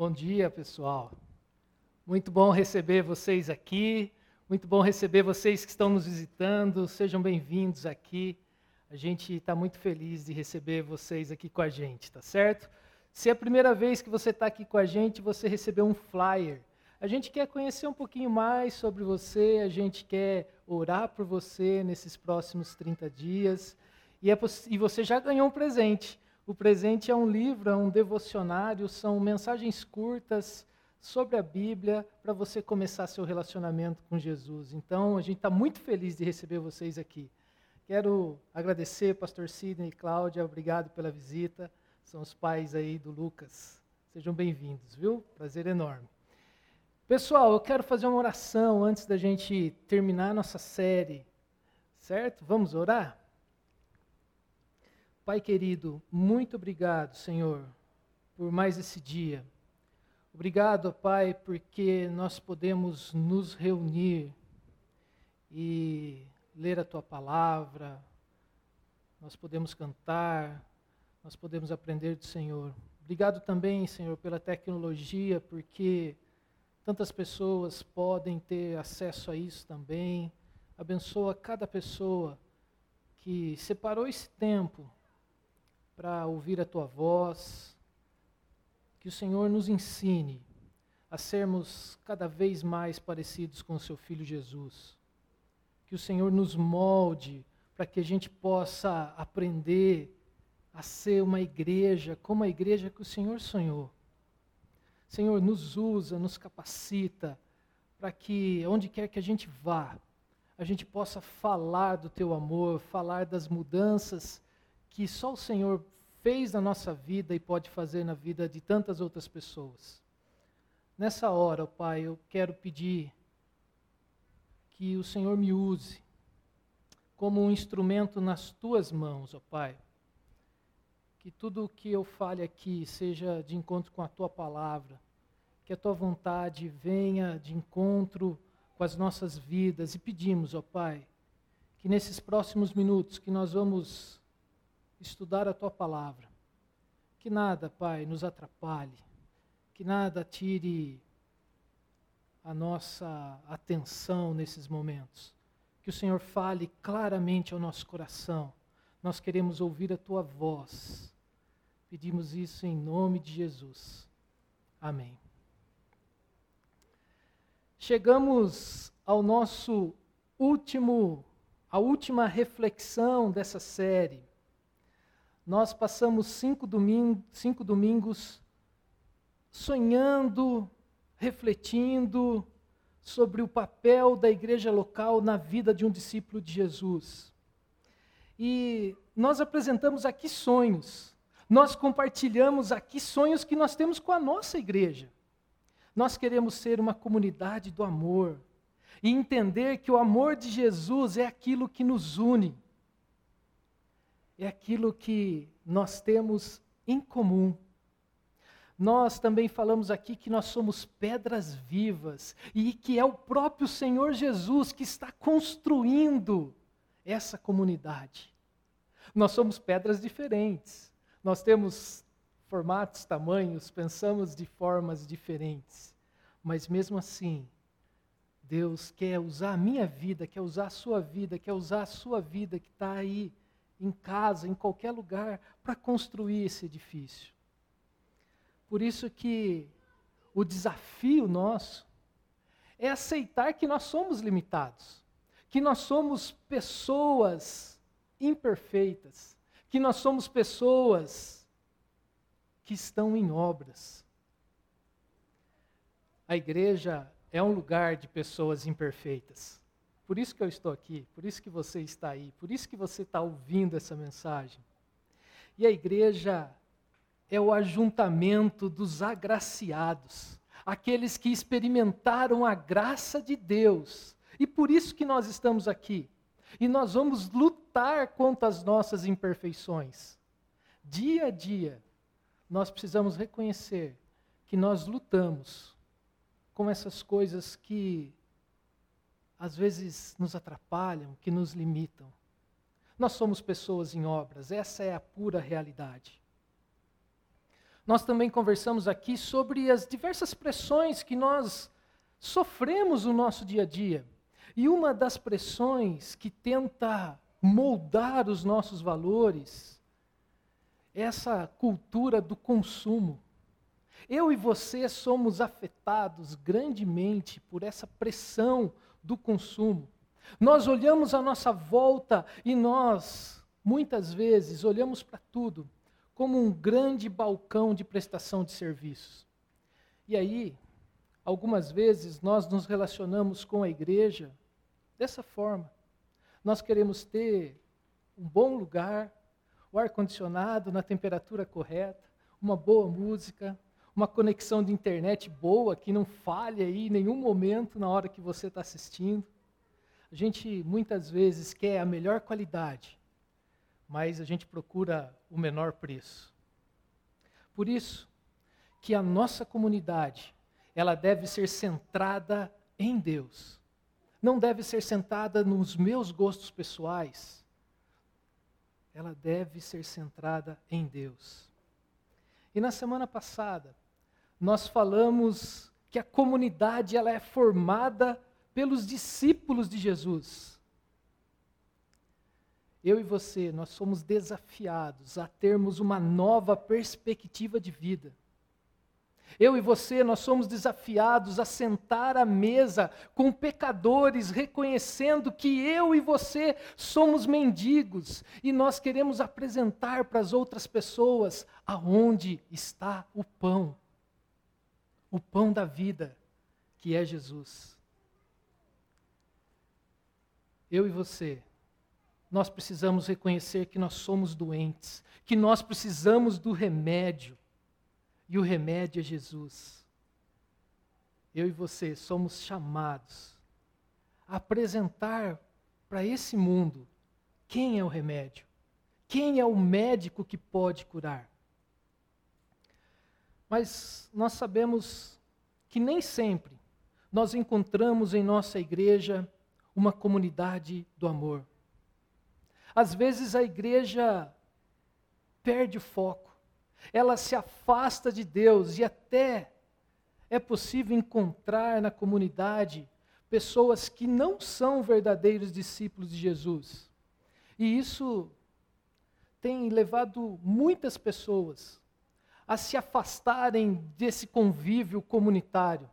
Bom dia, pessoal. Muito bom receber vocês aqui. Muito bom receber vocês que estão nos visitando. Sejam bem-vindos aqui. A gente está muito feliz de receber vocês aqui com a gente, tá certo? Se é a primeira vez que você está aqui com a gente, você recebeu um flyer. A gente quer conhecer um pouquinho mais sobre você, a gente quer orar por você nesses próximos 30 dias. E, é, e você já ganhou um presente. O presente é um livro, é um devocionário, são mensagens curtas sobre a Bíblia para você começar seu relacionamento com Jesus. Então, a gente está muito feliz de receber vocês aqui. Quero agradecer, pastor Sidney e Cláudia, obrigado pela visita. São os pais aí do Lucas. Sejam bem-vindos, viu? Prazer enorme. Pessoal, eu quero fazer uma oração antes da gente terminar nossa série, certo? Vamos orar? Pai querido, muito obrigado, Senhor, por mais esse dia. Obrigado, Pai, porque nós podemos nos reunir e ler a tua palavra, nós podemos cantar, nós podemos aprender do Senhor. Obrigado também, Senhor, pela tecnologia, porque tantas pessoas podem ter acesso a isso também. Abençoa cada pessoa que separou esse tempo para ouvir a tua voz. Que o Senhor nos ensine a sermos cada vez mais parecidos com o seu filho Jesus. Que o Senhor nos molde para que a gente possa aprender a ser uma igreja como a igreja que o Senhor sonhou. Senhor, nos usa, nos capacita para que onde quer que a gente vá, a gente possa falar do teu amor, falar das mudanças que só o Senhor fez na nossa vida e pode fazer na vida de tantas outras pessoas. Nessa hora, Pai, eu quero pedir que o Senhor me use como um instrumento nas tuas mãos, ó Pai. Que tudo o que eu fale aqui seja de encontro com a tua palavra, que a tua vontade venha de encontro com as nossas vidas e pedimos, ó Pai, que nesses próximos minutos que nós vamos estudar a tua palavra. Que nada, Pai, nos atrapalhe, que nada tire a nossa atenção nesses momentos. Que o Senhor fale claramente ao nosso coração. Nós queremos ouvir a tua voz. Pedimos isso em nome de Jesus. Amém. Chegamos ao nosso último, a última reflexão dessa série nós passamos cinco, domingos, cinco domingos sonhando, refletindo sobre o papel da igreja local na vida de um discípulo de Jesus. E nós apresentamos aqui sonhos, nós compartilhamos aqui sonhos que nós temos com a nossa igreja. Nós queremos ser uma comunidade do amor e entender que o amor de Jesus é aquilo que nos une é aquilo que nós temos em comum. Nós também falamos aqui que nós somos pedras vivas e que é o próprio Senhor Jesus que está construindo essa comunidade. Nós somos pedras diferentes, nós temos formatos, tamanhos, pensamos de formas diferentes, mas mesmo assim, Deus quer usar a minha vida, quer usar a sua vida, quer usar a sua vida que está aí em casa, em qualquer lugar, para construir esse edifício. Por isso que o desafio nosso é aceitar que nós somos limitados, que nós somos pessoas imperfeitas, que nós somos pessoas que estão em obras. A igreja é um lugar de pessoas imperfeitas. Por isso que eu estou aqui, por isso que você está aí, por isso que você está ouvindo essa mensagem. E a igreja é o ajuntamento dos agraciados, aqueles que experimentaram a graça de Deus. E por isso que nós estamos aqui. E nós vamos lutar contra as nossas imperfeições. Dia a dia, nós precisamos reconhecer que nós lutamos com essas coisas que às vezes nos atrapalham, que nos limitam. Nós somos pessoas em obras, essa é a pura realidade. nós também conversamos aqui sobre as diversas pressões que nós sofremos no nosso dia a dia. E uma das pressões que tenta moldar os nossos valores é essa cultura do consumo. Eu e você somos afetados grandemente por essa pressão do consumo. Nós olhamos à nossa volta e nós, muitas vezes, olhamos para tudo como um grande balcão de prestação de serviços. E aí, algumas vezes, nós nos relacionamos com a igreja dessa forma. Nós queremos ter um bom lugar, o ar-condicionado na temperatura correta, uma boa música, uma conexão de internet boa, que não falhe aí em nenhum momento na hora que você está assistindo. A gente muitas vezes quer a melhor qualidade, mas a gente procura o menor preço. Por isso que a nossa comunidade, ela deve ser centrada em Deus. Não deve ser centrada nos meus gostos pessoais. Ela deve ser centrada em Deus. E na semana passada, nós falamos que a comunidade ela é formada pelos discípulos de Jesus. Eu e você, nós somos desafiados a termos uma nova perspectiva de vida. Eu e você, nós somos desafiados a sentar à mesa com pecadores, reconhecendo que eu e você somos mendigos e nós queremos apresentar para as outras pessoas aonde está o pão o pão da vida, que é Jesus. Eu e você, nós precisamos reconhecer que nós somos doentes, que nós precisamos do remédio, e o remédio é Jesus. Eu e você somos chamados a apresentar para esse mundo quem é o remédio, quem é o médico que pode curar. Mas nós sabemos que nem sempre nós encontramos em nossa igreja uma comunidade do amor. Às vezes a igreja perde o foco, ela se afasta de Deus e até é possível encontrar na comunidade pessoas que não são verdadeiros discípulos de Jesus. E isso tem levado muitas pessoas a se afastarem desse convívio comunitário.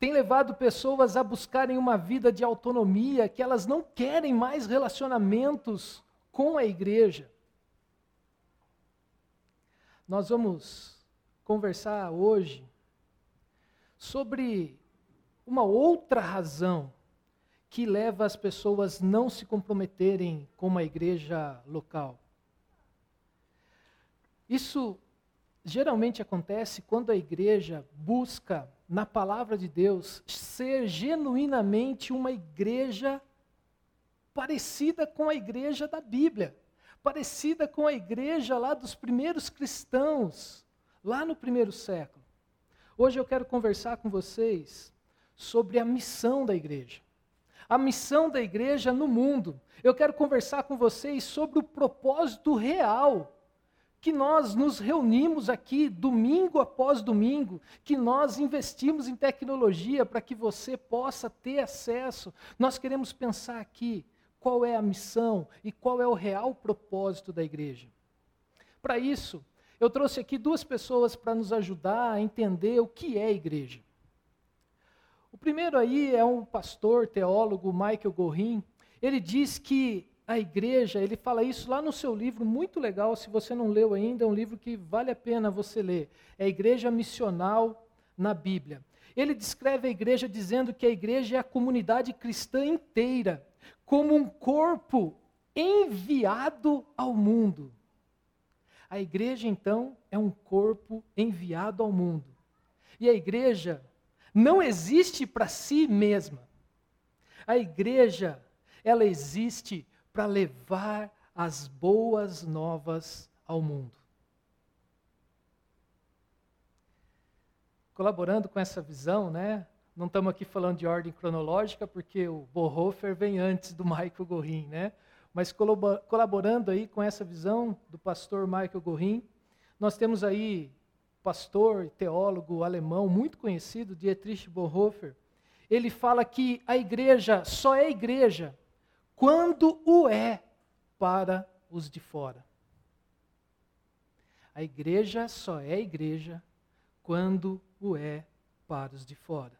Tem levado pessoas a buscarem uma vida de autonomia, que elas não querem mais relacionamentos com a igreja. Nós vamos conversar hoje sobre uma outra razão que leva as pessoas não se comprometerem com uma igreja local. Isso geralmente acontece quando a igreja busca, na palavra de Deus, ser genuinamente uma igreja parecida com a igreja da Bíblia, parecida com a igreja lá dos primeiros cristãos, lá no primeiro século. Hoje eu quero conversar com vocês sobre a missão da igreja. A missão da igreja no mundo. Eu quero conversar com vocês sobre o propósito real que nós nos reunimos aqui domingo após domingo, que nós investimos em tecnologia para que você possa ter acesso. Nós queremos pensar aqui qual é a missão e qual é o real propósito da igreja. Para isso, eu trouxe aqui duas pessoas para nos ajudar a entender o que é igreja. O primeiro aí é um pastor, teólogo, Michael Gorin. Ele diz que a igreja, ele fala isso lá no seu livro, muito legal, se você não leu ainda, é um livro que vale a pena você ler. É a Igreja Missional na Bíblia. Ele descreve a igreja dizendo que a igreja é a comunidade cristã inteira, como um corpo enviado ao mundo. A igreja, então, é um corpo enviado ao mundo. E a igreja não existe para si mesma. A igreja, ela existe para levar as boas novas ao mundo. Colaborando com essa visão, né? Não estamos aqui falando de ordem cronológica, porque o Bonhoeffer vem antes do Michael Gorin, né? Mas colaborando aí com essa visão do pastor Michael Gorin, nós temos aí pastor e teólogo alemão muito conhecido, Dietrich Bonhoeffer, ele fala que a igreja só é igreja quando o é para os de fora. A igreja só é igreja quando o é para os de fora.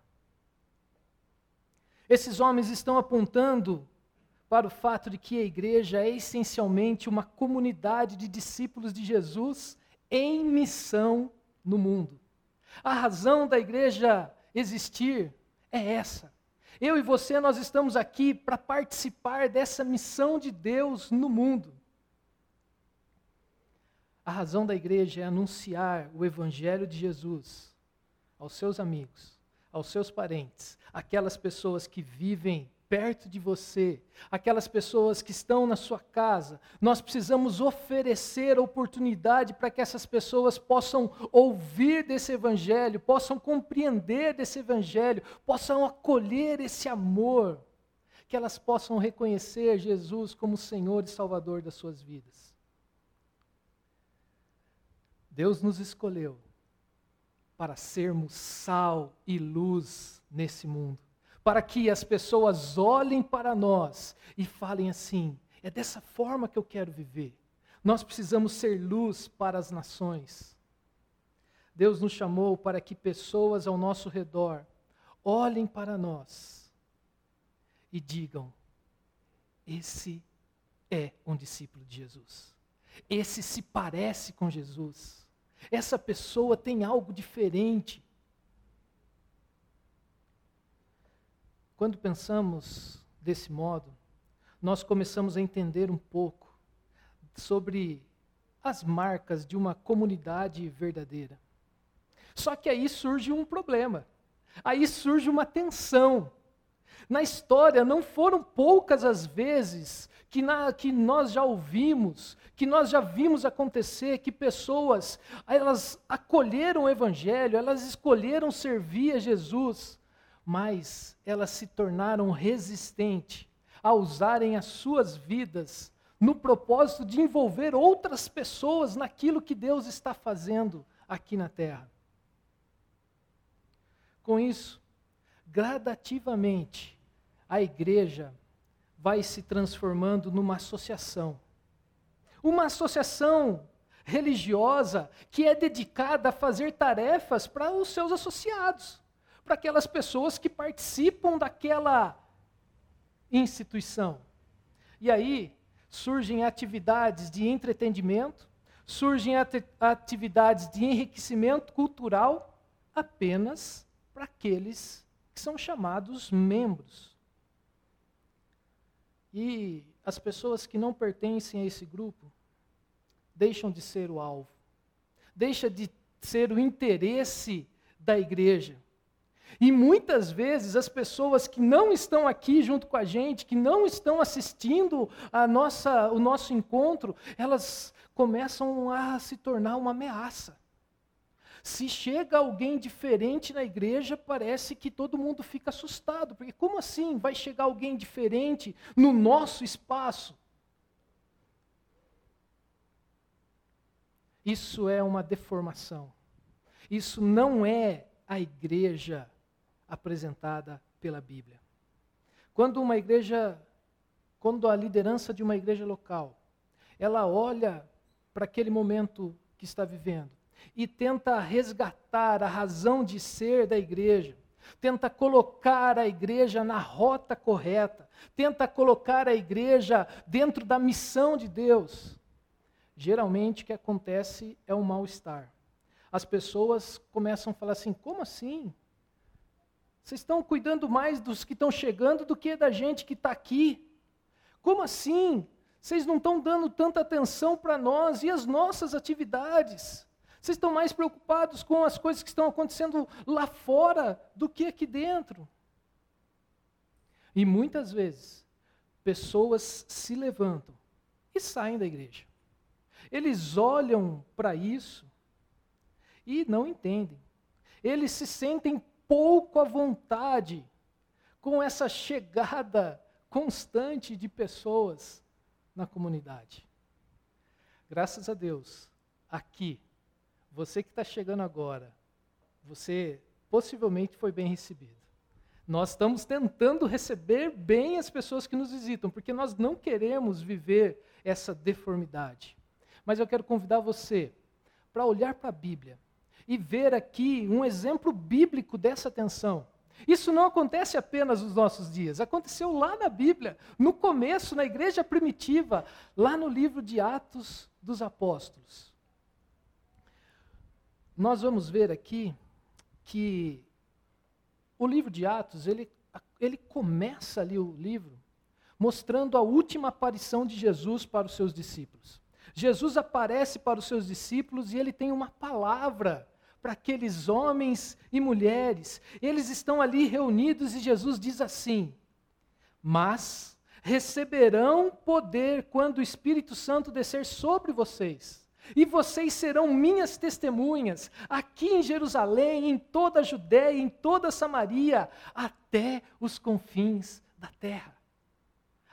Esses homens estão apontando para o fato de que a igreja é essencialmente uma comunidade de discípulos de Jesus em missão no mundo. A razão da igreja existir é essa. Eu e você, nós estamos aqui para participar dessa missão de Deus no mundo. A razão da igreja é anunciar o Evangelho de Jesus aos seus amigos, aos seus parentes, aquelas pessoas que vivem perto de você, aquelas pessoas que estão na sua casa, nós precisamos oferecer oportunidade para que essas pessoas possam ouvir desse evangelho, possam compreender desse evangelho, possam acolher esse amor, que elas possam reconhecer Jesus como Senhor e Salvador das suas vidas. Deus nos escolheu para sermos sal e luz nesse mundo para que as pessoas olhem para nós e falem assim: é dessa forma que eu quero viver. Nós precisamos ser luz para as nações. Deus nos chamou para que pessoas ao nosso redor olhem para nós e digam: esse é um discípulo de Jesus. Esse se parece com Jesus. Essa pessoa tem algo diferente. Quando pensamos desse modo, nós começamos a entender um pouco sobre as marcas de uma comunidade verdadeira. Só que aí surge um problema. Aí surge uma tensão. Na história, não foram poucas as vezes que, na, que nós já ouvimos, que nós já vimos acontecer, que pessoas, elas acolheram o Evangelho, elas escolheram servir a Jesus, mas elas se tornaram resistentes a usarem as suas vidas no propósito de envolver outras pessoas naquilo que Deus está fazendo aqui na terra. Com isso, gradativamente, a igreja vai se transformando numa associação. Uma associação religiosa que é dedicada a fazer tarefas para os seus associados para aquelas pessoas que participam daquela instituição. E aí surgem atividades de entretenimento, surgem atividades de enriquecimento cultural apenas para aqueles que são chamados membros. E as pessoas que não pertencem a esse grupo deixam de ser o alvo, deixa de ser o interesse da igreja. E muitas vezes as pessoas que não estão aqui junto com a gente, que não estão assistindo a nossa, o nosso encontro, elas começam a se tornar uma ameaça. Se chega alguém diferente na igreja, parece que todo mundo fica assustado, porque como assim vai chegar alguém diferente no nosso espaço? Isso é uma deformação. Isso não é a igreja apresentada pela Bíblia. Quando uma igreja, quando a liderança de uma igreja local, ela olha para aquele momento que está vivendo e tenta resgatar a razão de ser da igreja, tenta colocar a igreja na rota correta, tenta colocar a igreja dentro da missão de Deus. Geralmente o que acontece é um mal-estar. As pessoas começam a falar assim: como assim? Vocês estão cuidando mais dos que estão chegando do que da gente que está aqui. Como assim? Vocês não estão dando tanta atenção para nós e as nossas atividades. Vocês estão mais preocupados com as coisas que estão acontecendo lá fora do que aqui dentro. E muitas vezes, pessoas se levantam e saem da igreja. Eles olham para isso e não entendem. Eles se sentem pouco à vontade com essa chegada constante de pessoas na comunidade. Graças a Deus, aqui, você que está chegando agora, você possivelmente foi bem recebido. Nós estamos tentando receber bem as pessoas que nos visitam, porque nós não queremos viver essa deformidade. Mas eu quero convidar você para olhar para a Bíblia e ver aqui um exemplo bíblico dessa tensão. Isso não acontece apenas nos nossos dias, aconteceu lá na Bíblia, no começo, na igreja primitiva, lá no livro de Atos dos Apóstolos. Nós vamos ver aqui que o livro de Atos, ele, ele começa ali o livro mostrando a última aparição de Jesus para os seus discípulos. Jesus aparece para os seus discípulos e ele tem uma palavra para aqueles homens e mulheres. Eles estão ali reunidos e Jesus diz assim: Mas receberão poder quando o Espírito Santo descer sobre vocês. E vocês serão minhas testemunhas, aqui em Jerusalém, em toda a Judéia, em toda a Samaria, até os confins da terra.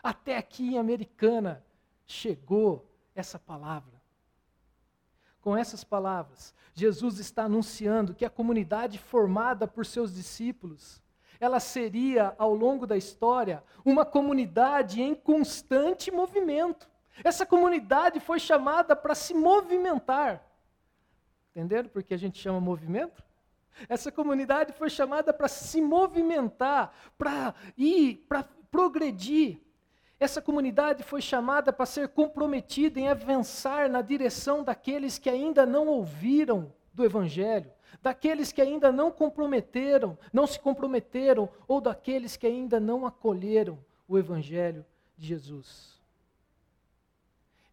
Até aqui em Americana chegou essa palavra. Com essas palavras, Jesus está anunciando que a comunidade formada por seus discípulos, ela seria, ao longo da história, uma comunidade em constante movimento. Essa comunidade foi chamada para se movimentar. Entenderam por que a gente chama movimento? Essa comunidade foi chamada para se movimentar, para ir, para progredir. Essa comunidade foi chamada para ser comprometida em avançar na direção daqueles que ainda não ouviram do Evangelho, daqueles que ainda não comprometeram, não se comprometeram, ou daqueles que ainda não acolheram o Evangelho de Jesus.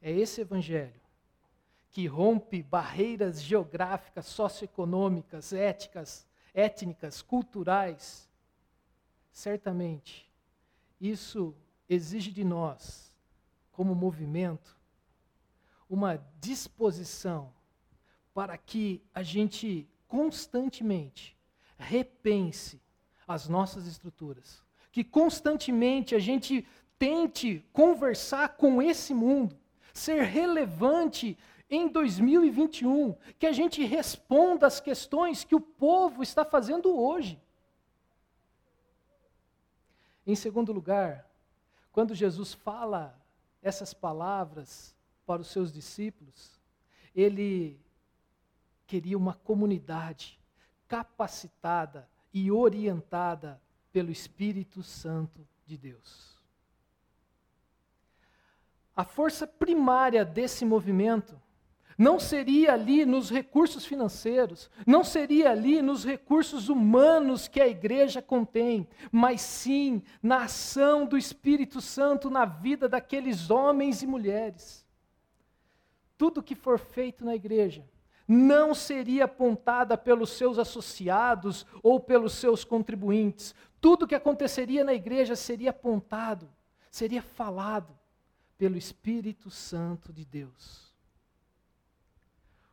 É esse Evangelho que rompe barreiras geográficas, socioeconômicas, éticas, étnicas, culturais. Certamente, isso exige de nós, como movimento, uma disposição para que a gente constantemente repense as nossas estruturas, que constantemente a gente tente conversar com esse mundo, ser relevante em 2021, que a gente responda às questões que o povo está fazendo hoje. Em segundo lugar, quando Jesus fala essas palavras para os seus discípulos, ele queria uma comunidade capacitada e orientada pelo Espírito Santo de Deus. A força primária desse movimento não seria ali nos recursos financeiros, não seria ali nos recursos humanos que a igreja contém, mas sim na ação do Espírito Santo na vida daqueles homens e mulheres. Tudo que for feito na igreja não seria apontada pelos seus associados ou pelos seus contribuintes. Tudo que aconteceria na igreja seria apontado, seria falado pelo Espírito Santo de Deus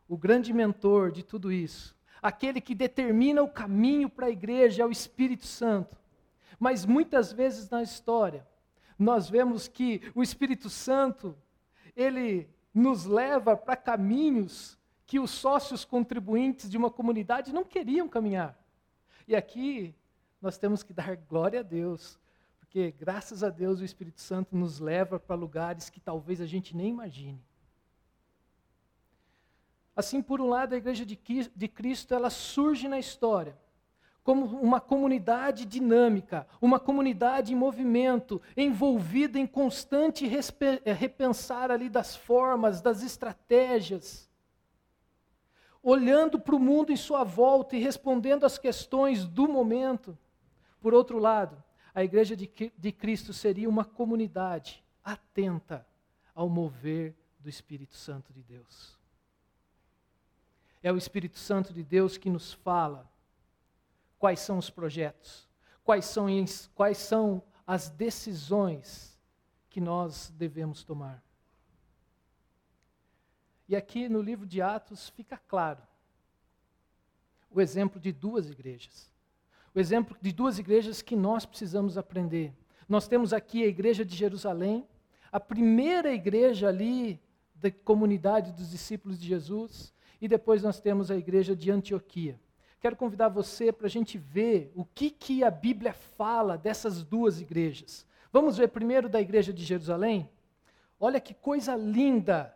o grande mentor de tudo isso, aquele que determina o caminho para a igreja é o Espírito Santo. Mas muitas vezes na história, nós vemos que o Espírito Santo, ele nos leva para caminhos que os sócios contribuintes de uma comunidade não queriam caminhar. E aqui nós temos que dar glória a Deus, porque graças a Deus o Espírito Santo nos leva para lugares que talvez a gente nem imagine. Assim, por um lado, a igreja de Cristo ela surge na história como uma comunidade dinâmica, uma comunidade em movimento, envolvida em constante eh, repensar ali das formas, das estratégias, olhando para o mundo em sua volta e respondendo às questões do momento. Por outro lado, a igreja de, de Cristo seria uma comunidade atenta ao mover do Espírito Santo de Deus. É o Espírito Santo de Deus que nos fala quais são os projetos, quais são, quais são as decisões que nós devemos tomar. E aqui no livro de Atos fica claro o exemplo de duas igrejas. O exemplo de duas igrejas que nós precisamos aprender. Nós temos aqui a igreja de Jerusalém, a primeira igreja ali da comunidade dos discípulos de Jesus, e depois nós temos a igreja de Antioquia. Quero convidar você para a gente ver o que, que a Bíblia fala dessas duas igrejas. Vamos ver primeiro da igreja de Jerusalém? Olha que coisa linda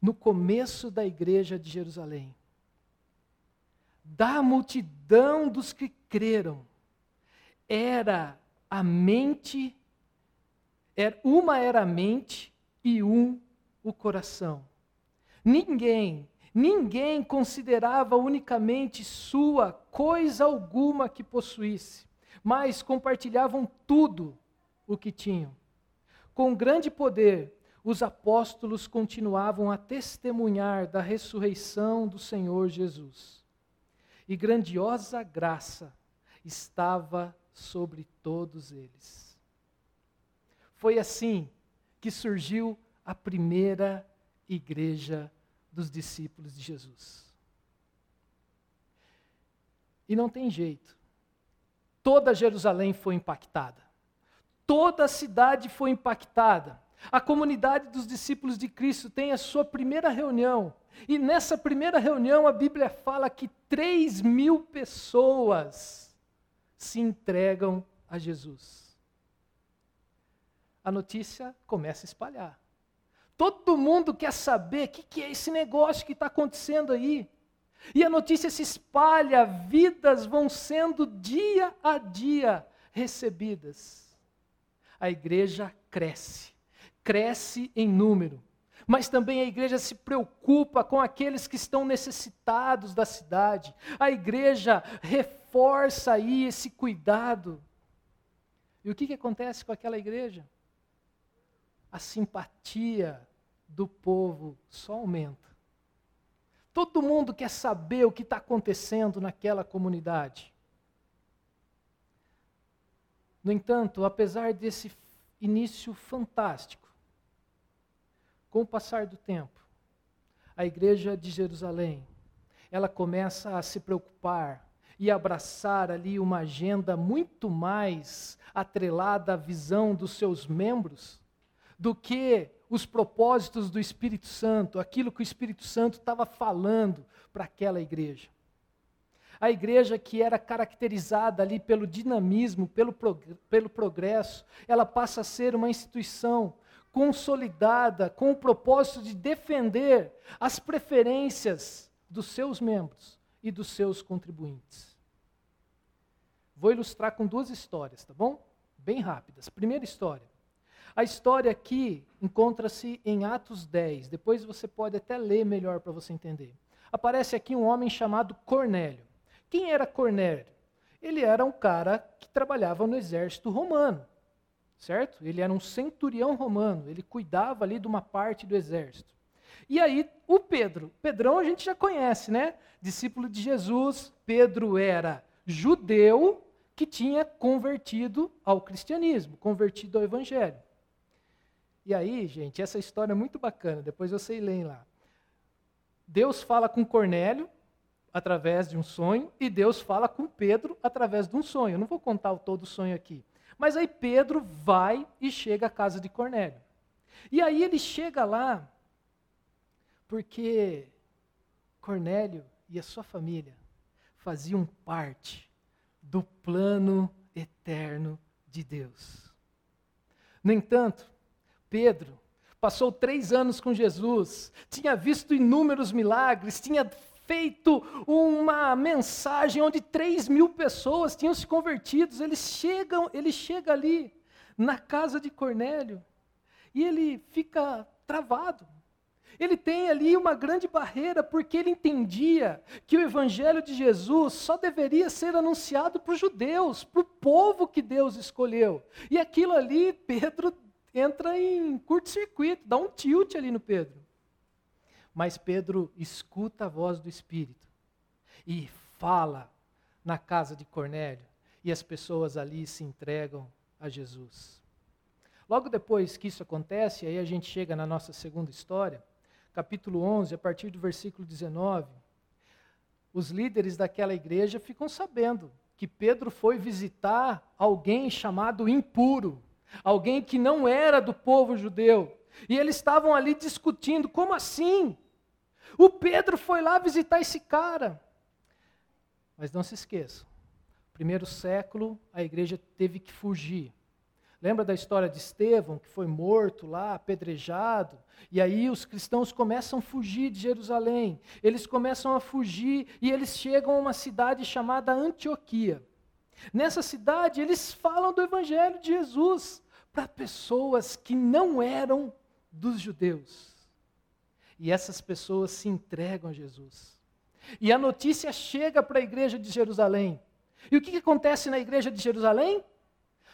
no começo da igreja de Jerusalém. Da multidão dos que creram, era a mente, era, uma era a mente e um o coração. Ninguém, ninguém considerava unicamente sua coisa alguma que possuísse, mas compartilhavam tudo o que tinham. Com grande poder, os apóstolos continuavam a testemunhar da ressurreição do Senhor Jesus. E grandiosa graça estava sobre todos eles. Foi assim que surgiu a primeira igreja dos discípulos de Jesus. E não tem jeito. Toda Jerusalém foi impactada. Toda a cidade foi impactada. A comunidade dos discípulos de Cristo tem a sua primeira reunião. E nessa primeira reunião, a Bíblia fala que 3 mil pessoas se entregam a Jesus. A notícia começa a espalhar. Todo mundo quer saber o que, que é esse negócio que está acontecendo aí. E a notícia se espalha, vidas vão sendo dia a dia recebidas. A igreja cresce, cresce em número, mas também a igreja se preocupa com aqueles que estão necessitados da cidade. A igreja reforça aí esse cuidado. E o que, que acontece com aquela igreja? A simpatia do povo só aumenta. Todo mundo quer saber o que está acontecendo naquela comunidade. No entanto, apesar desse início fantástico, com o passar do tempo, a igreja de Jerusalém, ela começa a se preocupar e abraçar ali uma agenda muito mais atrelada à visão dos seus membros do que os propósitos do Espírito Santo, aquilo que o Espírito Santo estava falando para aquela igreja. A igreja que era caracterizada ali pelo dinamismo, pelo, pelo progresso, ela passa a ser uma instituição consolidada com o propósito de defender as preferências dos seus membros e dos seus contribuintes. Vou ilustrar com duas histórias, tá bom? Bem rápidas. Primeira história. A história aqui encontra-se em Atos 10. Depois você pode até ler melhor para você entender. Aparece aqui um homem chamado Cornélio. Quem era Cornélio? Ele era um cara que trabalhava no exército romano, certo? Ele era um centurião romano, ele cuidava ali de uma parte do exército. E aí, o Pedro, Pedrão a gente já conhece, né? Discípulo de Jesus, Pedro era judeu que tinha convertido ao cristianismo, convertido ao evangelho. E aí, gente, essa história é muito bacana, depois vocês leem lá. Deus fala com Cornélio, através de um sonho, e Deus fala com Pedro através de um sonho. Eu não vou contar o todo o sonho aqui. Mas aí Pedro vai e chega à casa de Cornélio. E aí ele chega lá porque Cornélio e a sua família faziam parte do plano eterno de Deus. No entanto, Pedro passou três anos com Jesus, tinha visto inúmeros milagres, tinha feito uma mensagem onde 3 mil pessoas tinham se convertido. Eles chegam, ele chega ali na casa de Cornélio e ele fica travado. Ele tem ali uma grande barreira porque ele entendia que o evangelho de Jesus só deveria ser anunciado para os judeus, para o povo que Deus escolheu. E aquilo ali, Pedro entra em curto-circuito, dá um tilt ali no Pedro. Mas Pedro escuta a voz do Espírito e fala na casa de Cornélio, e as pessoas ali se entregam a Jesus. Logo depois que isso acontece, aí a gente chega na nossa segunda história, capítulo 11, a partir do versículo 19. Os líderes daquela igreja ficam sabendo que Pedro foi visitar alguém chamado impuro, alguém que não era do povo judeu. E eles estavam ali discutindo: como assim? O Pedro foi lá visitar esse cara. Mas não se esqueçam, primeiro século a igreja teve que fugir. Lembra da história de Estevão, que foi morto lá, apedrejado? E aí os cristãos começam a fugir de Jerusalém. Eles começam a fugir e eles chegam a uma cidade chamada Antioquia. Nessa cidade, eles falam do evangelho de Jesus para pessoas que não eram dos judeus. E essas pessoas se entregam a Jesus. E a notícia chega para a igreja de Jerusalém. E o que, que acontece na igreja de Jerusalém?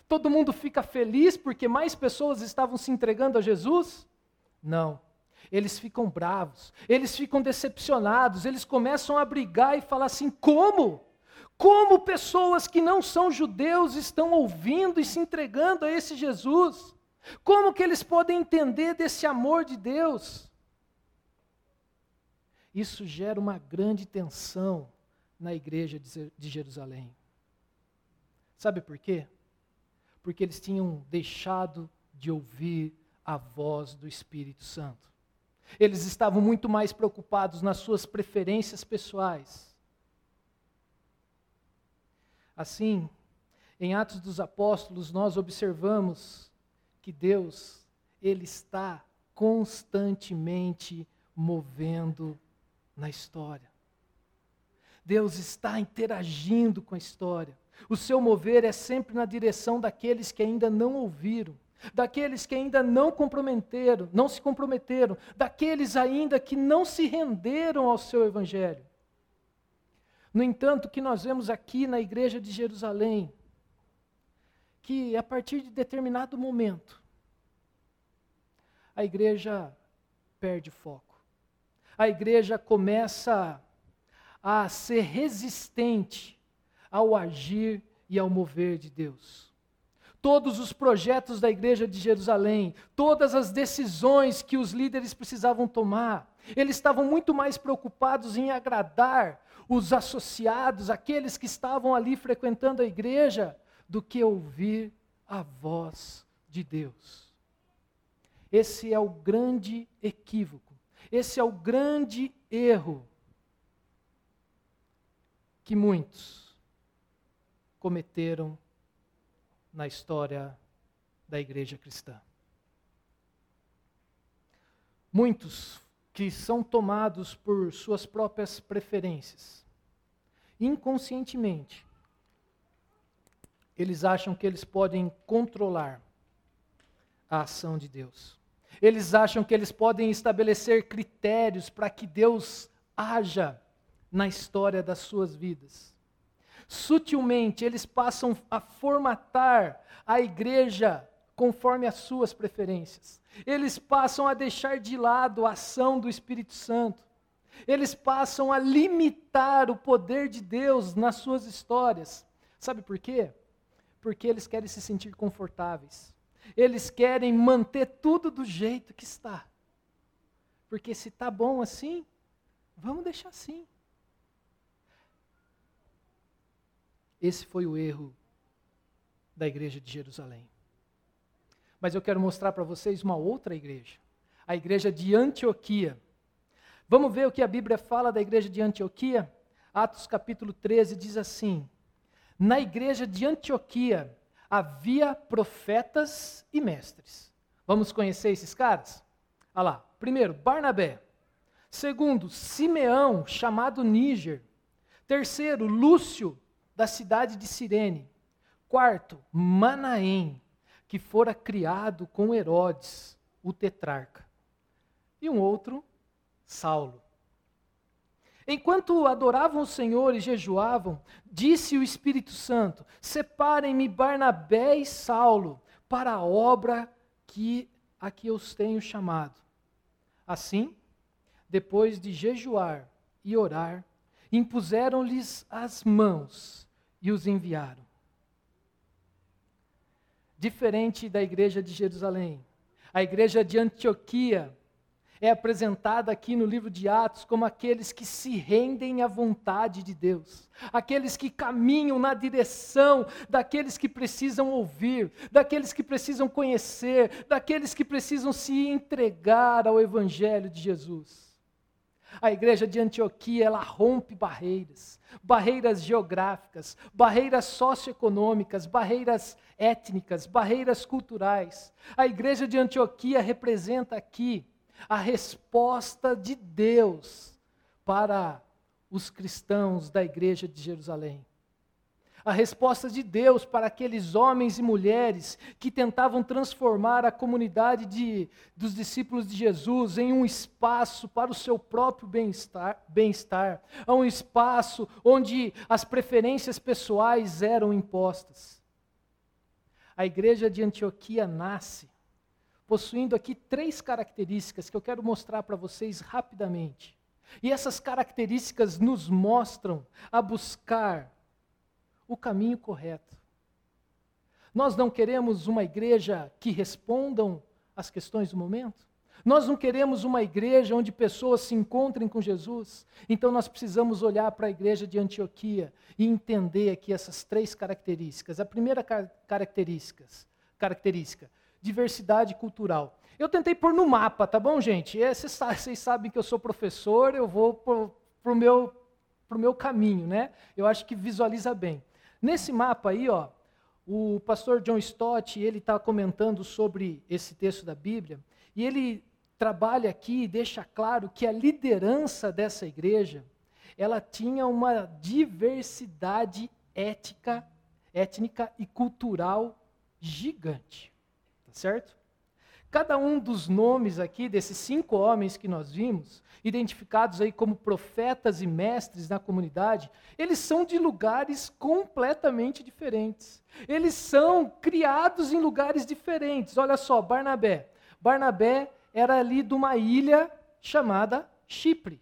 Todo mundo fica feliz porque mais pessoas estavam se entregando a Jesus? Não. Eles ficam bravos, eles ficam decepcionados, eles começam a brigar e falar assim: como? Como pessoas que não são judeus estão ouvindo e se entregando a esse Jesus? Como que eles podem entender desse amor de Deus? Isso gera uma grande tensão na igreja de Jerusalém. Sabe por quê? porque eles tinham deixado de ouvir a voz do Espírito Santo. Eles estavam muito mais preocupados nas suas preferências pessoais. Assim, em Atos dos Apóstolos, nós observamos que Deus, Ele está constantemente movendo na história. Deus está interagindo com a história. O seu mover é sempre na direção daqueles que ainda não ouviram, daqueles que ainda não comprometeram, não se comprometeram, daqueles ainda que não se renderam ao seu evangelho. No entanto, o que nós vemos aqui na igreja de Jerusalém, que a partir de determinado momento, a igreja perde foco. A igreja começa a ser resistente ao agir e ao mover de Deus. Todos os projetos da igreja de Jerusalém, todas as decisões que os líderes precisavam tomar, eles estavam muito mais preocupados em agradar os associados, aqueles que estavam ali frequentando a igreja, do que ouvir a voz de Deus. Esse é o grande equívoco, esse é o grande erro que muitos cometeram na história da igreja cristã. Muitos que são tomados por suas próprias preferências, inconscientemente, eles acham que eles podem controlar a ação de Deus. Eles acham que eles podem estabelecer critérios para que Deus haja na história das suas vidas sutilmente eles passam a formatar a igreja conforme as suas preferências. Eles passam a deixar de lado a ação do Espírito Santo. Eles passam a limitar o poder de Deus nas suas histórias. Sabe por quê? Porque eles querem se sentir confortáveis. Eles querem manter tudo do jeito que está. Porque se está bom assim, vamos deixar assim. Esse foi o erro da igreja de Jerusalém. Mas eu quero mostrar para vocês uma outra igreja, a igreja de Antioquia. Vamos ver o que a Bíblia fala da igreja de Antioquia? Atos capítulo 13 diz assim: Na igreja de Antioquia havia profetas e mestres. Vamos conhecer esses caras? Olha lá. Primeiro, Barnabé. Segundo, Simeão, chamado Níger. Terceiro, Lúcio, da cidade de Cirene. Quarto, Manaém, que fora criado com Herodes, o tetrarca. E um outro, Saulo. Enquanto adoravam o Senhor e jejuavam, disse o Espírito Santo: Separem-me Barnabé e Saulo para a obra que a que eu os tenho chamado. Assim, depois de jejuar e orar, impuseram-lhes as mãos e os enviaram. Diferente da igreja de Jerusalém, a igreja de Antioquia é apresentada aqui no livro de Atos como aqueles que se rendem à vontade de Deus, aqueles que caminham na direção daqueles que precisam ouvir, daqueles que precisam conhecer, daqueles que precisam se entregar ao Evangelho de Jesus. A igreja de Antioquia, ela rompe barreiras, barreiras geográficas, barreiras socioeconômicas, barreiras étnicas, barreiras culturais. A igreja de Antioquia representa aqui a resposta de Deus para os cristãos da igreja de Jerusalém a resposta de Deus para aqueles homens e mulheres que tentavam transformar a comunidade de, dos discípulos de Jesus em um espaço para o seu próprio bem-estar, bem-estar, a um espaço onde as preferências pessoais eram impostas. A igreja de Antioquia nasce possuindo aqui três características que eu quero mostrar para vocês rapidamente. E essas características nos mostram a buscar o caminho correto. Nós não queremos uma igreja que respondam às questões do momento. Nós não queremos uma igreja onde pessoas se encontrem com Jesus. Então nós precisamos olhar para a igreja de Antioquia e entender aqui essas três características. A primeira car característica, característica, diversidade cultural. Eu tentei pôr no mapa, tá bom, gente? É, vocês sabem que eu sou professor, eu vou para o meu, pro meu caminho, né? Eu acho que visualiza bem. Nesse mapa aí, ó, o pastor John Stott, ele está comentando sobre esse texto da Bíblia, e ele trabalha aqui e deixa claro que a liderança dessa igreja, ela tinha uma diversidade ética, étnica e cultural gigante, tá certo? Cada um dos nomes aqui desses cinco homens que nós vimos, identificados aí como profetas e mestres na comunidade, eles são de lugares completamente diferentes. Eles são criados em lugares diferentes. Olha só, Barnabé. Barnabé era ali de uma ilha chamada Chipre.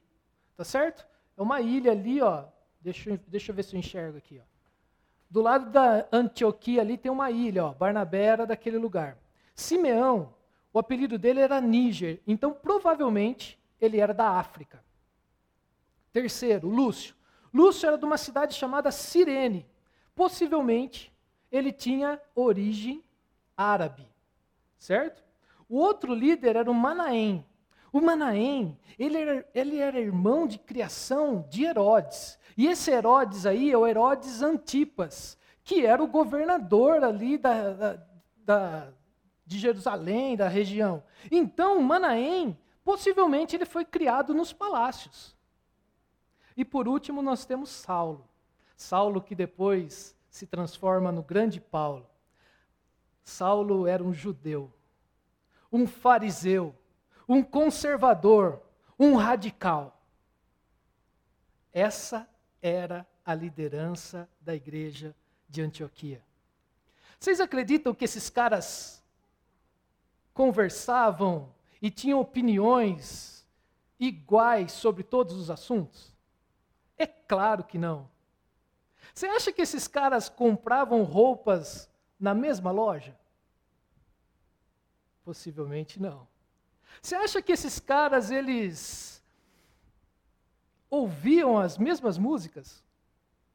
Tá certo? É uma ilha ali, ó. Deixa, eu, deixa eu ver se eu enxergo aqui, ó. Do lado da Antioquia ali tem uma ilha, ó. Barnabé era daquele lugar. Simeão o apelido dele era Níger, então provavelmente ele era da África. Terceiro, Lúcio. Lúcio era de uma cidade chamada Cirene. Possivelmente ele tinha origem árabe, certo? O outro líder era o Manaém. O Manaém, ele era, ele era irmão de criação de Herodes. E esse Herodes aí é o Herodes Antipas, que era o governador ali da, da, da de Jerusalém, da região. Então, Manaém, possivelmente ele foi criado nos palácios. E por último, nós temos Saulo. Saulo que depois se transforma no grande Paulo. Saulo era um judeu, um fariseu, um conservador, um radical. Essa era a liderança da igreja de Antioquia. Vocês acreditam que esses caras conversavam e tinham opiniões iguais sobre todos os assuntos? É claro que não. Você acha que esses caras compravam roupas na mesma loja? Possivelmente não. Você acha que esses caras eles ouviam as mesmas músicas?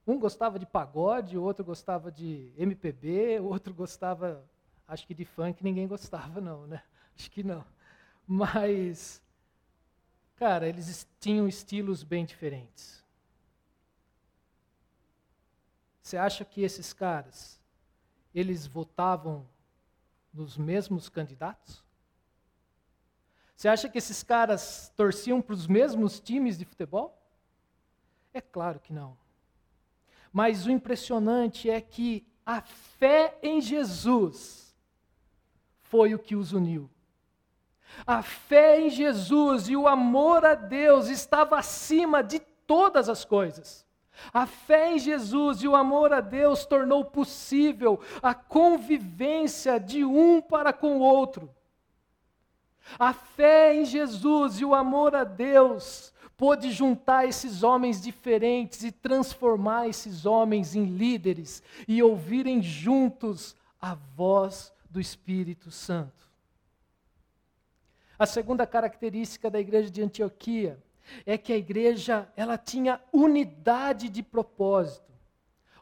Um gostava de pagode, o outro gostava de MPB, o outro gostava Acho que de funk ninguém gostava, não, né? Acho que não. Mas, cara, eles tinham estilos bem diferentes. Você acha que esses caras, eles votavam nos mesmos candidatos? Você acha que esses caras torciam para os mesmos times de futebol? É claro que não. Mas o impressionante é que a fé em Jesus foi o que os uniu. A fé em Jesus e o amor a Deus estava acima de todas as coisas. A fé em Jesus e o amor a Deus tornou possível a convivência de um para com o outro. A fé em Jesus e o amor a Deus pôde juntar esses homens diferentes e transformar esses homens em líderes e ouvirem juntos a voz do Espírito Santo. A segunda característica da igreja de Antioquia é que a igreja ela tinha unidade de propósito.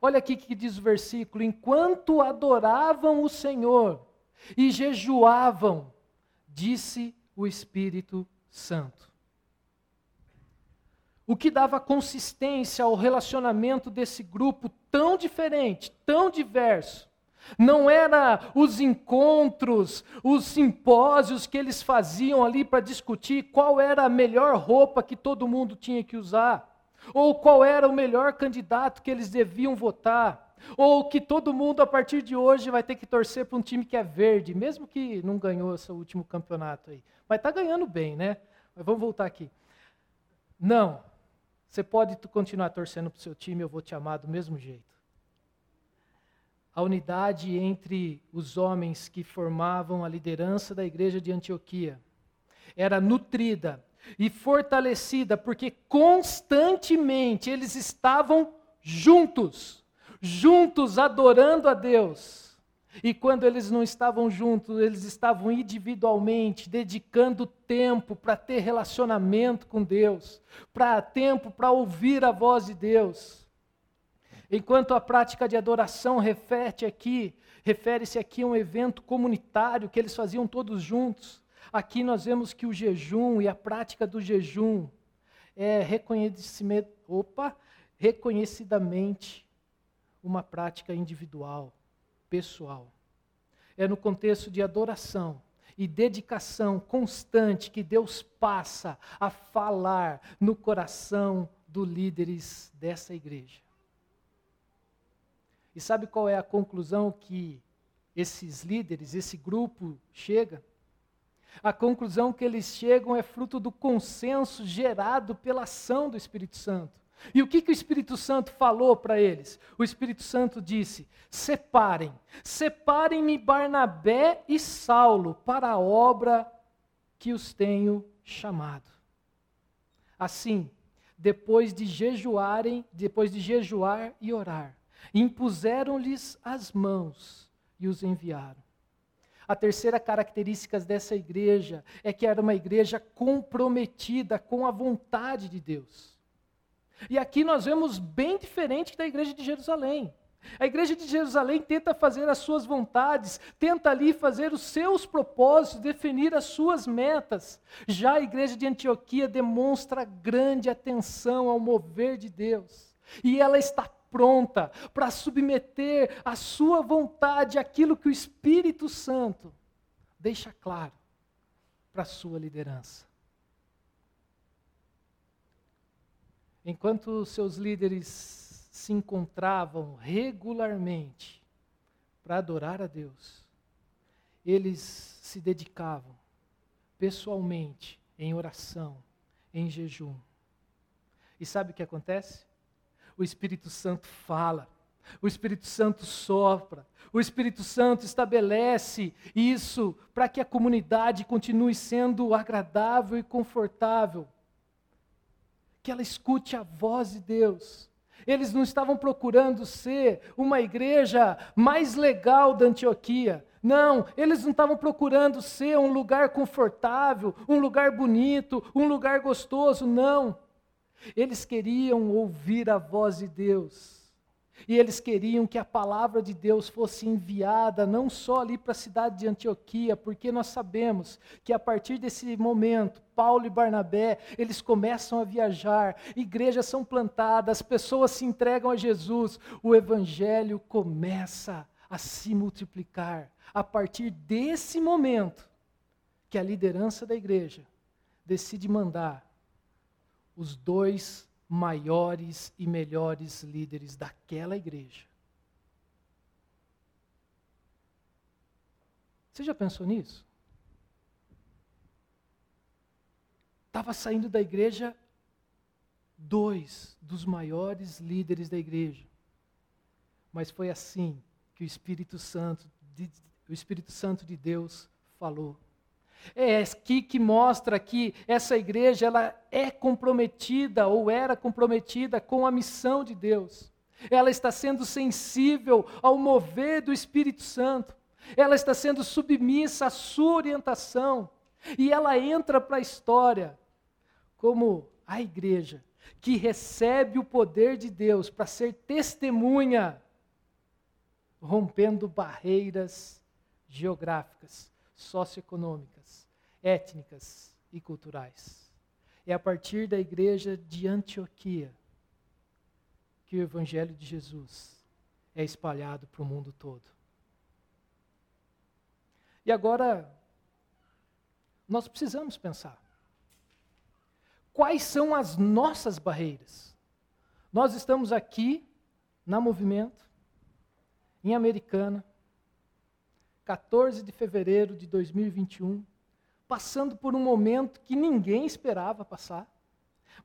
Olha aqui que diz o versículo: enquanto adoravam o Senhor e jejuavam, disse o Espírito Santo. o que dava consistência ao relacionamento desse grupo tão diferente, tão diverso, não era os encontros, os simpósios que eles faziam ali para discutir qual era a melhor roupa que todo mundo tinha que usar, ou qual era o melhor candidato que eles deviam votar, ou que todo mundo a partir de hoje vai ter que torcer para um time que é verde, mesmo que não ganhou esse último campeonato aí. Mas está ganhando bem, né? Mas vamos voltar aqui. Não. Você pode continuar torcendo para o seu time, eu vou te amar do mesmo jeito a unidade entre os homens que formavam a liderança da igreja de Antioquia era nutrida e fortalecida porque constantemente eles estavam juntos, juntos adorando a Deus. E quando eles não estavam juntos, eles estavam individualmente dedicando tempo para ter relacionamento com Deus, para tempo para ouvir a voz de Deus. Enquanto a prática de adoração refere aqui, refere-se aqui a um evento comunitário que eles faziam todos juntos. Aqui nós vemos que o jejum e a prática do jejum é reconhecimento, opa, reconhecidamente uma prática individual, pessoal. É no contexto de adoração e dedicação constante que Deus passa a falar no coração dos líderes dessa igreja. E sabe qual é a conclusão que esses líderes, esse grupo chega? A conclusão que eles chegam é fruto do consenso gerado pela ação do Espírito Santo. E o que, que o Espírito Santo falou para eles? O Espírito Santo disse: separem, separem-me Barnabé e Saulo para a obra que os tenho chamado. Assim, depois de jejuarem, depois de jejuar e orar, impuseram-lhes as mãos e os enviaram. A terceira característica dessa igreja é que era uma igreja comprometida com a vontade de Deus. E aqui nós vemos bem diferente da igreja de Jerusalém. A igreja de Jerusalém tenta fazer as suas vontades, tenta ali fazer os seus propósitos, definir as suas metas. Já a igreja de Antioquia demonstra grande atenção ao mover de Deus. E ela está pronta para submeter a sua vontade aquilo que o Espírito Santo deixa claro para a sua liderança. Enquanto seus líderes se encontravam regularmente para adorar a Deus, eles se dedicavam pessoalmente em oração, em jejum. E sabe o que acontece? O Espírito Santo fala, o Espírito Santo sopra, o Espírito Santo estabelece isso para que a comunidade continue sendo agradável e confortável. Que ela escute a voz de Deus. Eles não estavam procurando ser uma igreja mais legal da Antioquia. Não, eles não estavam procurando ser um lugar confortável, um lugar bonito, um lugar gostoso. Não. Eles queriam ouvir a voz de Deus. E eles queriam que a palavra de Deus fosse enviada não só ali para a cidade de Antioquia, porque nós sabemos que a partir desse momento, Paulo e Barnabé, eles começam a viajar, igrejas são plantadas, pessoas se entregam a Jesus, o evangelho começa a se multiplicar. A partir desse momento que a liderança da igreja decide mandar os dois maiores e melhores líderes daquela igreja. Você já pensou nisso? Estava saindo da igreja dois dos maiores líderes da igreja. Mas foi assim que o Espírito Santo, o Espírito Santo de Deus falou. É aqui que mostra que essa igreja ela é comprometida ou era comprometida com a missão de Deus. Ela está sendo sensível ao mover do Espírito Santo. Ela está sendo submissa à sua orientação. E ela entra para a história como a igreja que recebe o poder de Deus para ser testemunha, rompendo barreiras geográficas, socioeconômicas étnicas e culturais. É a partir da igreja de Antioquia que o Evangelho de Jesus é espalhado para o mundo todo. E agora, nós precisamos pensar: quais são as nossas barreiras? Nós estamos aqui na Movimento, em Americana, 14 de fevereiro de 2021, passando por um momento que ninguém esperava passar.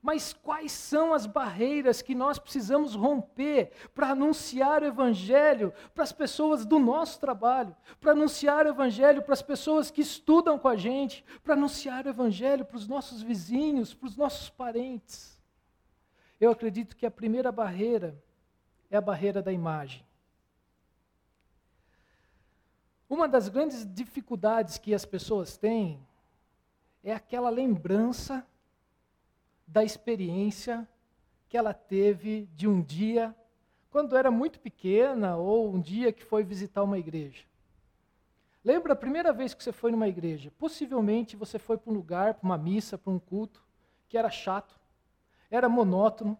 Mas quais são as barreiras que nós precisamos romper para anunciar o Evangelho para as pessoas do nosso trabalho, para anunciar o Evangelho para as pessoas que estudam com a gente, para anunciar o Evangelho para os nossos vizinhos, para os nossos parentes? Eu acredito que a primeira barreira é a barreira da imagem. Uma das grandes dificuldades que as pessoas têm é aquela lembrança da experiência que ela teve de um dia, quando era muito pequena, ou um dia que foi visitar uma igreja. Lembra a primeira vez que você foi numa igreja? Possivelmente você foi para um lugar, para uma missa, para um culto, que era chato, era monótono,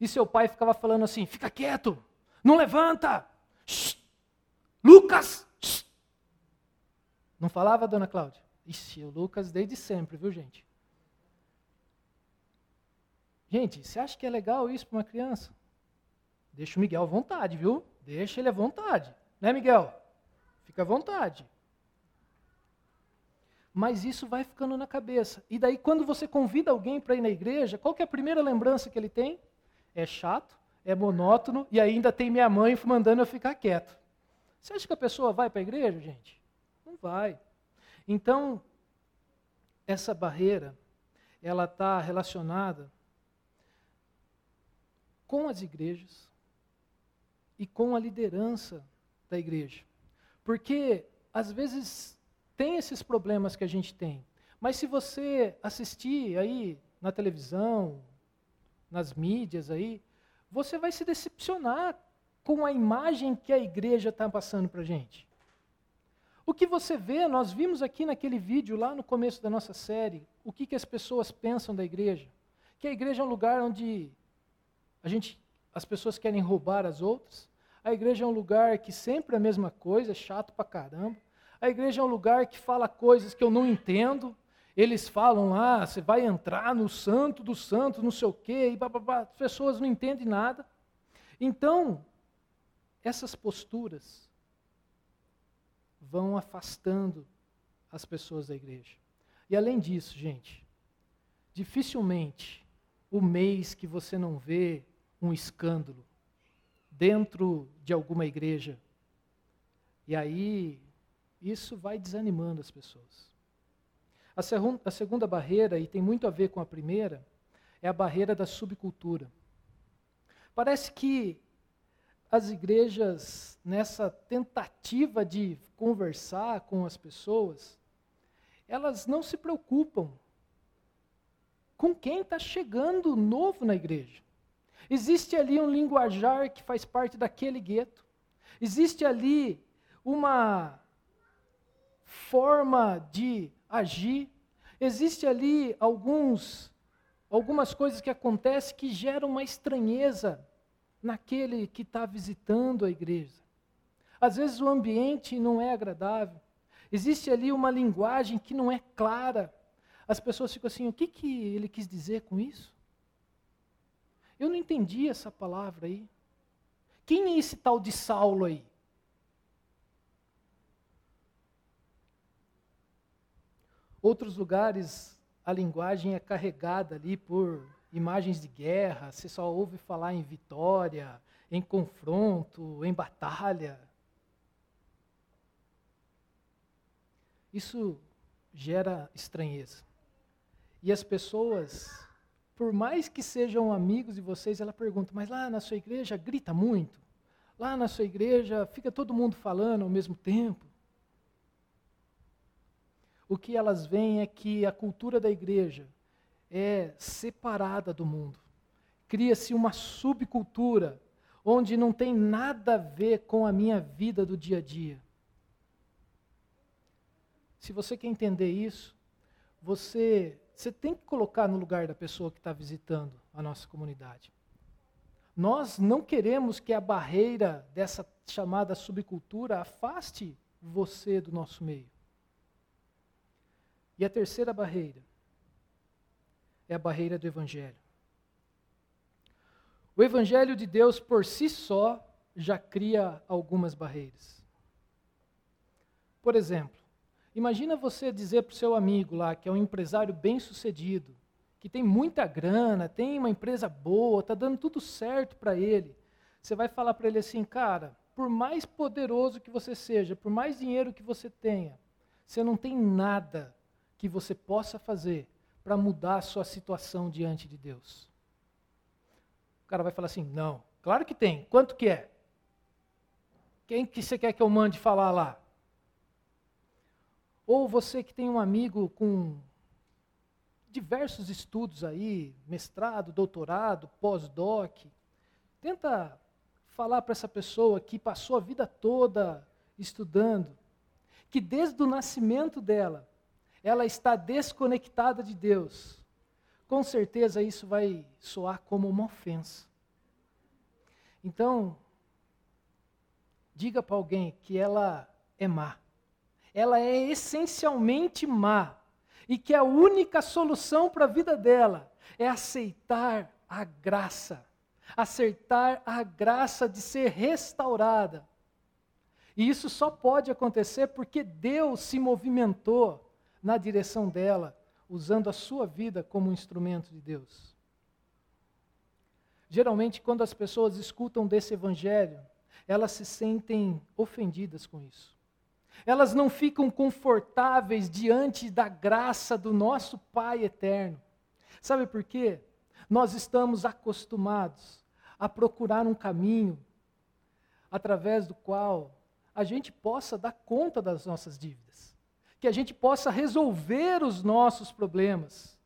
e seu pai ficava falando assim: fica quieto, não levanta, Shhh, Lucas! Shhh. Não falava, dona Cláudia? Ixi, o Lucas desde sempre, viu, gente? Gente, você acha que é legal isso para uma criança? Deixa o Miguel à vontade, viu? Deixa ele à vontade. Né, Miguel? Fica à vontade. Mas isso vai ficando na cabeça. E daí, quando você convida alguém para ir na igreja, qual é a primeira lembrança que ele tem? É chato, é monótono e ainda tem minha mãe mandando eu ficar quieto. Você acha que a pessoa vai para a igreja, gente? Não vai. Então, essa barreira, ela está relacionada com as igrejas e com a liderança da igreja. Porque, às vezes, tem esses problemas que a gente tem, mas se você assistir aí na televisão, nas mídias aí, você vai se decepcionar com a imagem que a igreja está passando para a gente. O que você vê, nós vimos aqui naquele vídeo lá no começo da nossa série, o que, que as pessoas pensam da igreja. Que a igreja é um lugar onde a gente, as pessoas querem roubar as outras. A igreja é um lugar que sempre é a mesma coisa, chato pra caramba. A igreja é um lugar que fala coisas que eu não entendo. Eles falam lá, você vai entrar no santo do santo, não sei o quê, e bababá. as pessoas não entendem nada. Então, essas posturas vão afastando as pessoas da igreja. E além disso, gente, dificilmente o mês que você não vê um escândalo dentro de alguma igreja. E aí, isso vai desanimando as pessoas. A, a segunda barreira, e tem muito a ver com a primeira, é a barreira da subcultura. Parece que as igrejas, nessa tentativa de conversar com as pessoas, elas não se preocupam com quem está chegando novo na igreja. Existe ali um linguajar que faz parte daquele gueto. Existe ali uma forma de agir. Existe ali alguns algumas coisas que acontecem que geram uma estranheza naquele que está visitando a igreja. Às vezes o ambiente não é agradável. Existe ali uma linguagem que não é clara. As pessoas ficam assim: o que, que ele quis dizer com isso? Eu não entendi essa palavra aí. Quem é esse tal de Saulo aí? Outros lugares, a linguagem é carregada ali por imagens de guerra, você só ouve falar em vitória, em confronto, em batalha. Isso gera estranheza. E as pessoas por mais que sejam amigos de vocês, ela pergunta: mas lá na sua igreja grita muito? Lá na sua igreja fica todo mundo falando ao mesmo tempo? O que elas veem é que a cultura da igreja é separada do mundo. Cria-se uma subcultura onde não tem nada a ver com a minha vida do dia a dia. Se você quer entender isso, você você tem que colocar no lugar da pessoa que está visitando a nossa comunidade. Nós não queremos que a barreira dessa chamada subcultura afaste você do nosso meio. E a terceira barreira é a barreira do Evangelho. O Evangelho de Deus por si só já cria algumas barreiras. Por exemplo, imagina você dizer para o seu amigo lá, que é um empresário bem sucedido, que tem muita grana, tem uma empresa boa, está dando tudo certo para ele. Você vai falar para ele assim, cara, por mais poderoso que você seja, por mais dinheiro que você tenha, você não tem nada que você possa fazer para mudar a sua situação diante de Deus. O cara vai falar assim: não, claro que tem. Quanto que é? Quem que você quer que eu mande falar lá? Ou você que tem um amigo com diversos estudos aí, mestrado, doutorado, pós-doc, tenta falar para essa pessoa que passou a vida toda estudando, que desde o nascimento dela, ela está desconectada de Deus. Com certeza isso vai soar como uma ofensa. Então, diga para alguém que ela é má. Ela é essencialmente má. E que a única solução para a vida dela é aceitar a graça acertar a graça de ser restaurada. E isso só pode acontecer porque Deus se movimentou na direção dela, usando a sua vida como um instrumento de Deus. Geralmente, quando as pessoas escutam desse evangelho, elas se sentem ofendidas com isso. Elas não ficam confortáveis diante da graça do nosso Pai eterno. Sabe por quê? Nós estamos acostumados a procurar um caminho através do qual a gente possa dar conta das nossas dívidas, que a gente possa resolver os nossos problemas.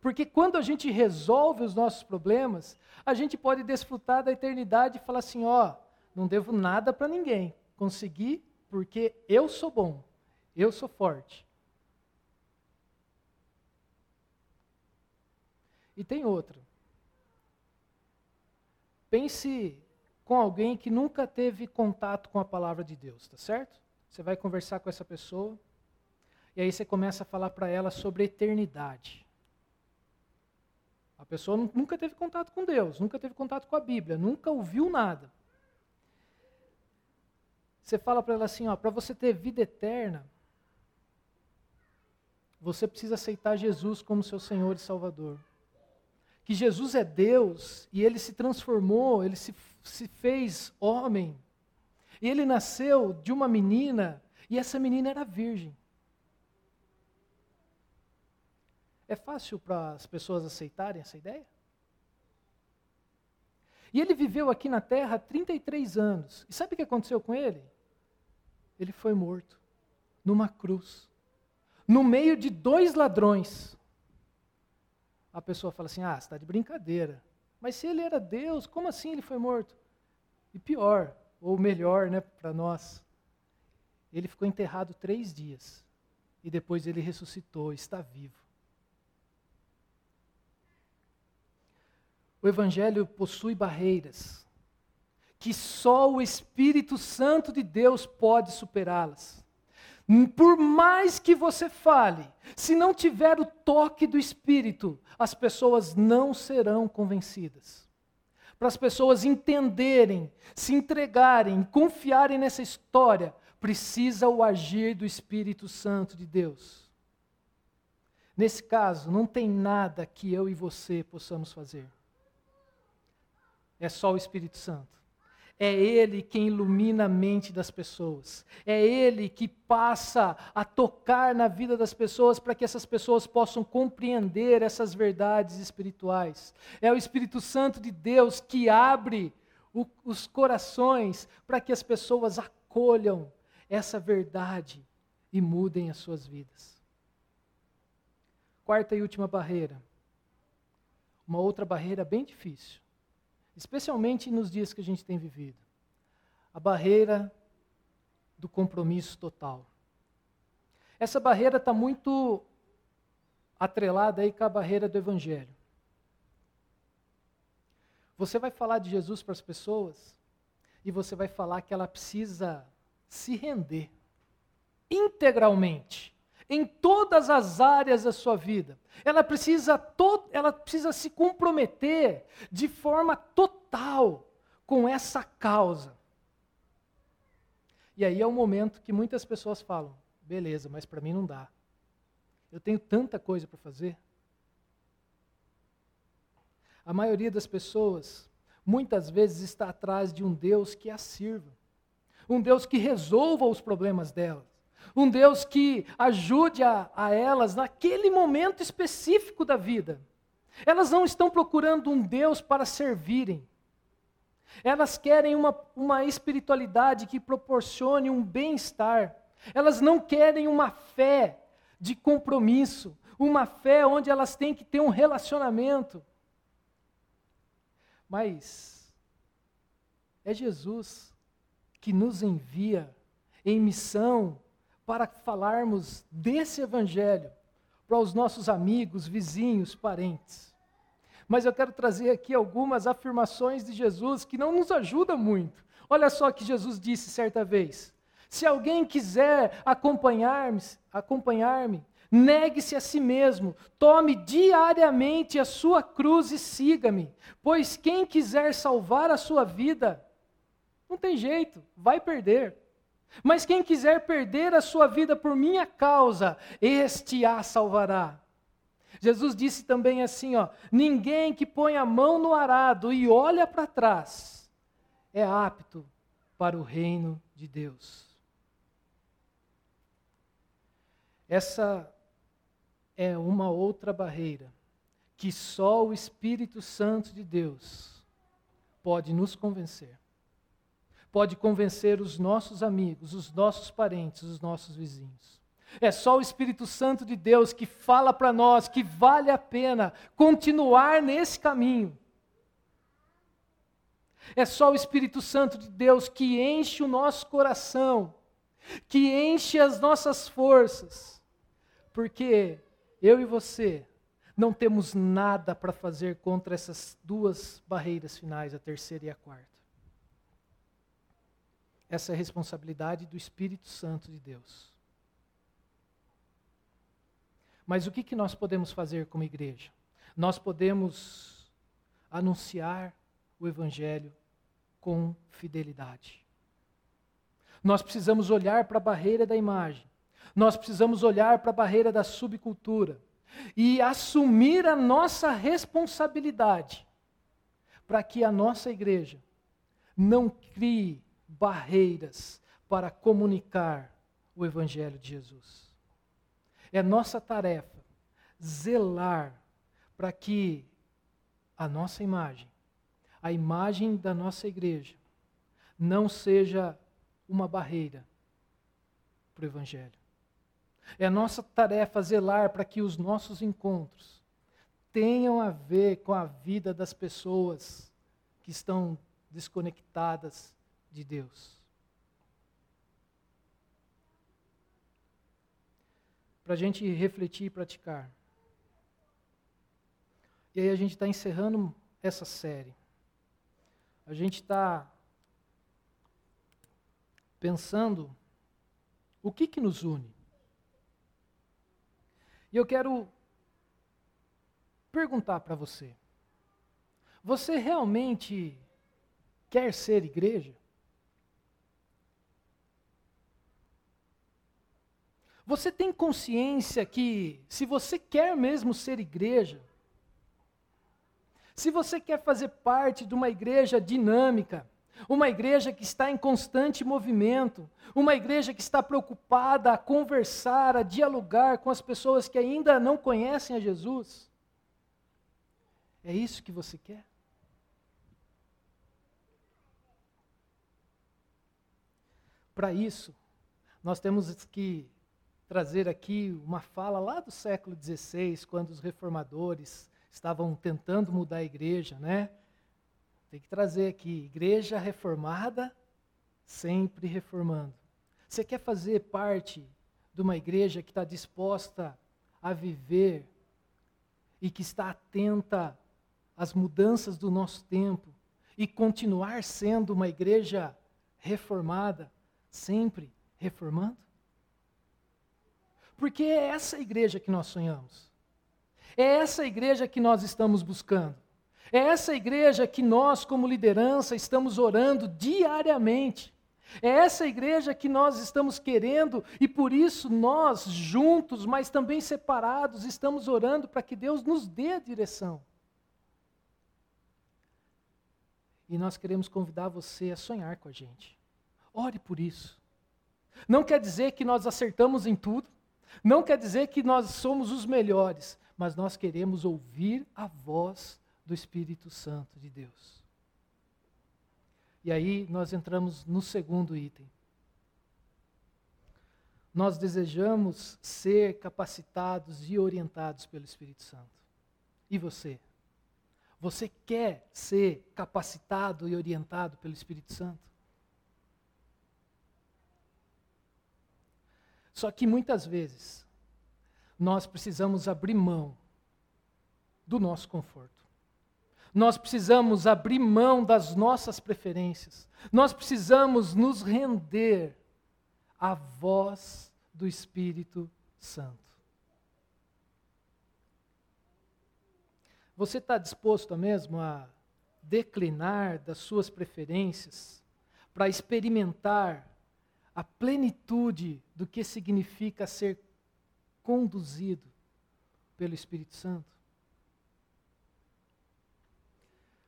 Porque quando a gente resolve os nossos problemas, a gente pode desfrutar da eternidade e falar assim: ó, não devo nada para ninguém, consegui porque eu sou bom, eu sou forte. E tem outra. Pense com alguém que nunca teve contato com a palavra de Deus, tá certo? Você vai conversar com essa pessoa e aí você começa a falar para ela sobre a eternidade. A pessoa nunca teve contato com Deus, nunca teve contato com a Bíblia, nunca ouviu nada. Você fala para ela assim, ó, para você ter vida eterna, você precisa aceitar Jesus como seu Senhor e Salvador que Jesus é Deus e ele se transformou, ele se, se fez homem. E ele nasceu de uma menina e essa menina era virgem. É fácil para as pessoas aceitarem essa ideia? E ele viveu aqui na terra 33 anos. E sabe o que aconteceu com ele? Ele foi morto numa cruz, no meio de dois ladrões a pessoa fala assim: ah, está de brincadeira. Mas se ele era Deus, como assim ele foi morto? E pior, ou melhor, né, para nós, ele ficou enterrado três dias e depois ele ressuscitou, está vivo. O Evangelho possui barreiras que só o Espírito Santo de Deus pode superá-las. Por mais que você fale, se não tiver o toque do Espírito, as pessoas não serão convencidas. Para as pessoas entenderem, se entregarem, confiarem nessa história, precisa o agir do Espírito Santo de Deus. Nesse caso, não tem nada que eu e você possamos fazer. É só o Espírito Santo. É Ele quem ilumina a mente das pessoas. É Ele que passa a tocar na vida das pessoas para que essas pessoas possam compreender essas verdades espirituais. É o Espírito Santo de Deus que abre o, os corações para que as pessoas acolham essa verdade e mudem as suas vidas. Quarta e última barreira. Uma outra barreira bem difícil especialmente nos dias que a gente tem vivido. A barreira do compromisso total. Essa barreira está muito atrelada aí com a barreira do evangelho. Você vai falar de Jesus para as pessoas e você vai falar que ela precisa se render integralmente em todas as áreas da sua vida. Ela precisa, to ela precisa se comprometer de forma total com essa causa. E aí é o momento que muitas pessoas falam: beleza, mas para mim não dá. Eu tenho tanta coisa para fazer. A maioria das pessoas, muitas vezes, está atrás de um Deus que a sirva, um Deus que resolva os problemas delas um Deus que ajude a, a elas naquele momento específico da vida. Elas não estão procurando um Deus para servirem. Elas querem uma, uma espiritualidade que proporcione um bem-estar. Elas não querem uma fé de compromisso, uma fé onde elas têm que ter um relacionamento. Mas é Jesus que nos envia em missão para falarmos desse evangelho para os nossos amigos, vizinhos, parentes. Mas eu quero trazer aqui algumas afirmações de Jesus que não nos ajudam muito. Olha só que Jesus disse certa vez: Se alguém quiser acompanhar-me, acompanhar-me, negue-se a si mesmo, tome diariamente a sua cruz e siga-me, pois quem quiser salvar a sua vida, não tem jeito, vai perder. Mas quem quiser perder a sua vida por minha causa, este a salvará. Jesus disse também assim, ó: ninguém que põe a mão no arado e olha para trás é apto para o reino de Deus. Essa é uma outra barreira que só o Espírito Santo de Deus pode nos convencer pode convencer os nossos amigos, os nossos parentes, os nossos vizinhos. É só o Espírito Santo de Deus que fala para nós que vale a pena continuar nesse caminho. É só o Espírito Santo de Deus que enche o nosso coração, que enche as nossas forças, porque eu e você não temos nada para fazer contra essas duas barreiras finais, a terceira e a quarta. Essa responsabilidade do Espírito Santo de Deus. Mas o que, que nós podemos fazer como igreja? Nós podemos anunciar o Evangelho com fidelidade. Nós precisamos olhar para a barreira da imagem, nós precisamos olhar para a barreira da subcultura e assumir a nossa responsabilidade para que a nossa igreja não crie barreiras para comunicar o Evangelho de Jesus. É nossa tarefa zelar para que a nossa imagem, a imagem da nossa igreja, não seja uma barreira para o Evangelho. É nossa tarefa zelar para que os nossos encontros tenham a ver com a vida das pessoas que estão desconectadas de Deus. Para a gente refletir e praticar. E aí a gente está encerrando essa série. A gente está pensando o que, que nos une. E eu quero perguntar para você: você realmente quer ser igreja? Você tem consciência que, se você quer mesmo ser igreja, se você quer fazer parte de uma igreja dinâmica, uma igreja que está em constante movimento, uma igreja que está preocupada a conversar, a dialogar com as pessoas que ainda não conhecem a Jesus, é isso que você quer? Para isso, nós temos que trazer aqui uma fala lá do século XVI, quando os reformadores estavam tentando mudar a igreja, né? Tem que trazer aqui, igreja reformada, sempre reformando. Você quer fazer parte de uma igreja que está disposta a viver e que está atenta às mudanças do nosso tempo e continuar sendo uma igreja reformada, sempre reformando? Porque é essa igreja que nós sonhamos. É essa igreja que nós estamos buscando. É essa igreja que nós, como liderança, estamos orando diariamente. É essa igreja que nós estamos querendo e por isso nós, juntos, mas também separados, estamos orando para que Deus nos dê a direção. E nós queremos convidar você a sonhar com a gente. Ore por isso. Não quer dizer que nós acertamos em tudo, não quer dizer que nós somos os melhores, mas nós queremos ouvir a voz do Espírito Santo de Deus. E aí nós entramos no segundo item. Nós desejamos ser capacitados e orientados pelo Espírito Santo. E você? Você quer ser capacitado e orientado pelo Espírito Santo? Só que muitas vezes nós precisamos abrir mão do nosso conforto. Nós precisamos abrir mão das nossas preferências. Nós precisamos nos render à voz do Espírito Santo. Você está disposto mesmo a declinar das suas preferências para experimentar a plenitude do que significa ser conduzido pelo Espírito Santo?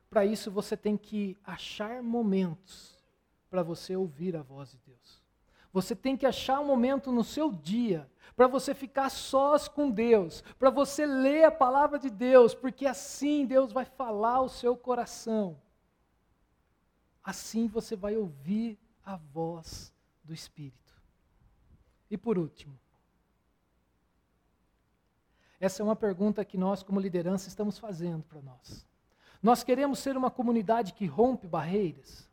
Para isso você tem que achar momentos para você ouvir a voz de Deus. Você tem que achar um momento no seu dia para você ficar sós com Deus, para você ler a palavra de Deus, porque assim Deus vai falar ao seu coração. Assim você vai ouvir a voz do Espírito. E por último, essa é uma pergunta que nós, como liderança, estamos fazendo para nós. Nós queremos ser uma comunidade que rompe barreiras.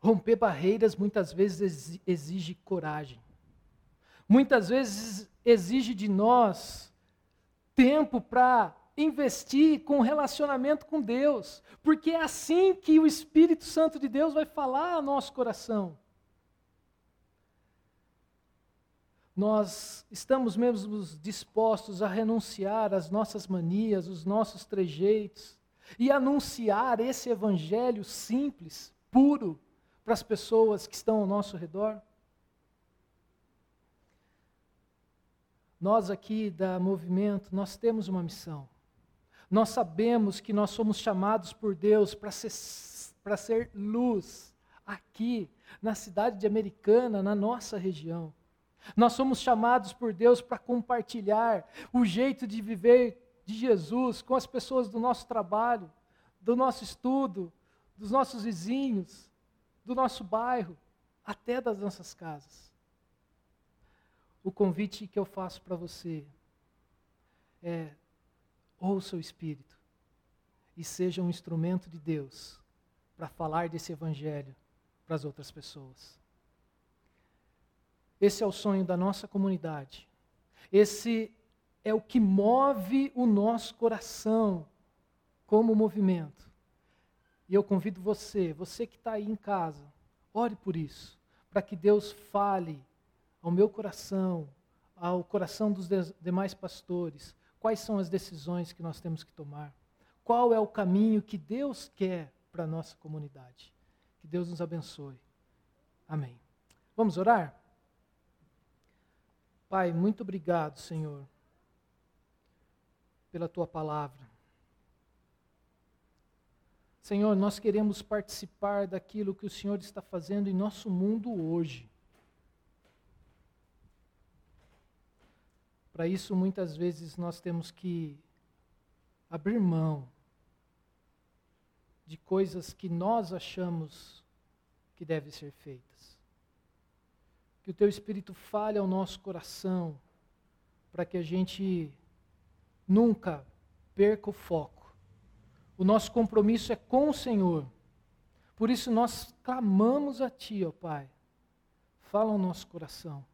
Romper barreiras muitas vezes exige coragem. Muitas vezes exige de nós tempo para investir com relacionamento com Deus, porque é assim que o Espírito Santo de Deus vai falar ao nosso coração. nós estamos mesmo dispostos a renunciar às nossas manias, os nossos trejeitos, e anunciar esse evangelho simples, puro, para as pessoas que estão ao nosso redor? Nós aqui da Movimento, nós temos uma missão. Nós sabemos que nós somos chamados por Deus para ser, ser luz aqui, na cidade de Americana, na nossa região. Nós somos chamados por Deus para compartilhar o jeito de viver de Jesus com as pessoas do nosso trabalho, do nosso estudo, dos nossos vizinhos, do nosso bairro, até das nossas casas. O convite que eu faço para você é: ouça o Espírito e seja um instrumento de Deus para falar desse Evangelho para as outras pessoas. Esse é o sonho da nossa comunidade. Esse é o que move o nosso coração como movimento. E eu convido você, você que está aí em casa, ore por isso, para que Deus fale ao meu coração, ao coração dos demais pastores, quais são as decisões que nós temos que tomar, qual é o caminho que Deus quer para a nossa comunidade. Que Deus nos abençoe. Amém. Vamos orar? Pai, muito obrigado, Senhor, pela tua palavra. Senhor, nós queremos participar daquilo que o Senhor está fazendo em nosso mundo hoje. Para isso, muitas vezes, nós temos que abrir mão de coisas que nós achamos que devem ser feitas que o teu Espírito fale ao nosso coração, para que a gente nunca perca o foco. O nosso compromisso é com o Senhor. Por isso nós clamamos a Ti, ó Pai. Fala ao nosso coração.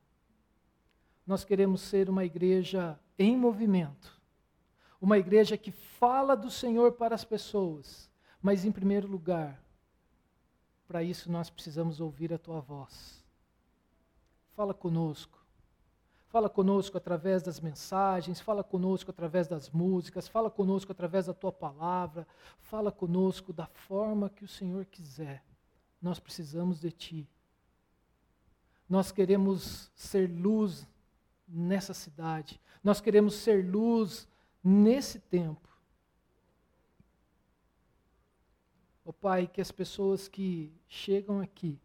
Nós queremos ser uma igreja em movimento, uma igreja que fala do Senhor para as pessoas, mas em primeiro lugar, para isso nós precisamos ouvir a tua voz. Fala conosco. Fala conosco através das mensagens, fala conosco através das músicas, fala conosco através da tua palavra, fala conosco da forma que o Senhor quiser. Nós precisamos de ti. Nós queremos ser luz nessa cidade. Nós queremos ser luz nesse tempo. Ó oh, Pai, que as pessoas que chegam aqui,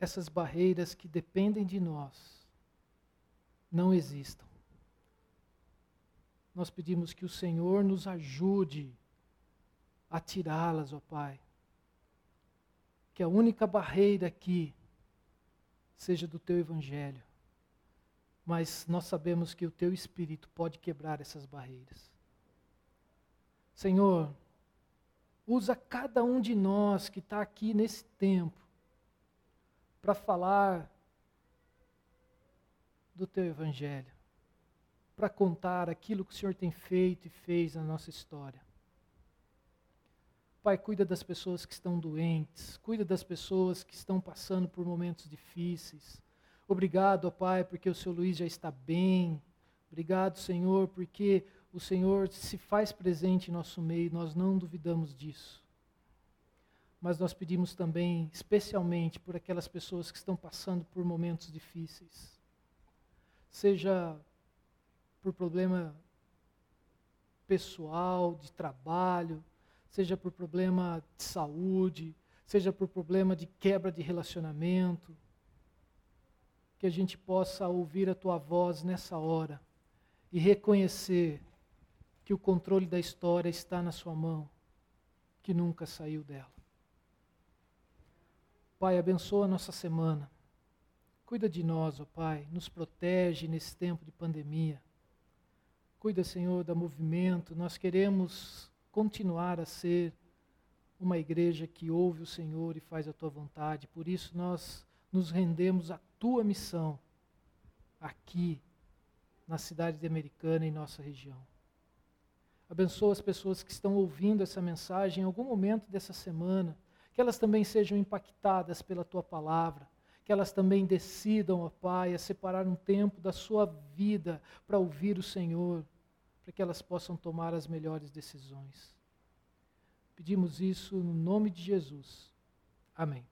essas barreiras que dependem de nós, não existam. Nós pedimos que o Senhor nos ajude a tirá-las, ó Pai. Que a única barreira aqui seja do teu evangelho. Mas nós sabemos que o teu espírito pode quebrar essas barreiras. Senhor, usa cada um de nós que está aqui nesse tempo para falar do teu evangelho, para contar aquilo que o Senhor tem feito e fez na nossa história. Pai, cuida das pessoas que estão doentes, cuida das pessoas que estão passando por momentos difíceis. Obrigado, ó Pai, porque o seu Luiz já está bem. Obrigado, Senhor, porque o Senhor se faz presente em nosso meio, nós não duvidamos disso. Mas nós pedimos também, especialmente, por aquelas pessoas que estão passando por momentos difíceis. Seja por problema pessoal, de trabalho, seja por problema de saúde, seja por problema de quebra de relacionamento, que a gente possa ouvir a tua voz nessa hora e reconhecer que o controle da história está na sua mão, que nunca saiu dela. Pai, abençoa a nossa semana. Cuida de nós, ó Pai, nos protege nesse tempo de pandemia. Cuida, Senhor, da movimento. Nós queremos continuar a ser uma igreja que ouve o Senhor e faz a tua vontade. Por isso nós nos rendemos à tua missão aqui na cidade de Americana em nossa região. Abençoa as pessoas que estão ouvindo essa mensagem em algum momento dessa semana, que elas também sejam impactadas pela tua palavra, que elas também decidam, ó Pai, a separar um tempo da sua vida para ouvir o Senhor para que elas possam tomar as melhores decisões. Pedimos isso no nome de Jesus. Amém.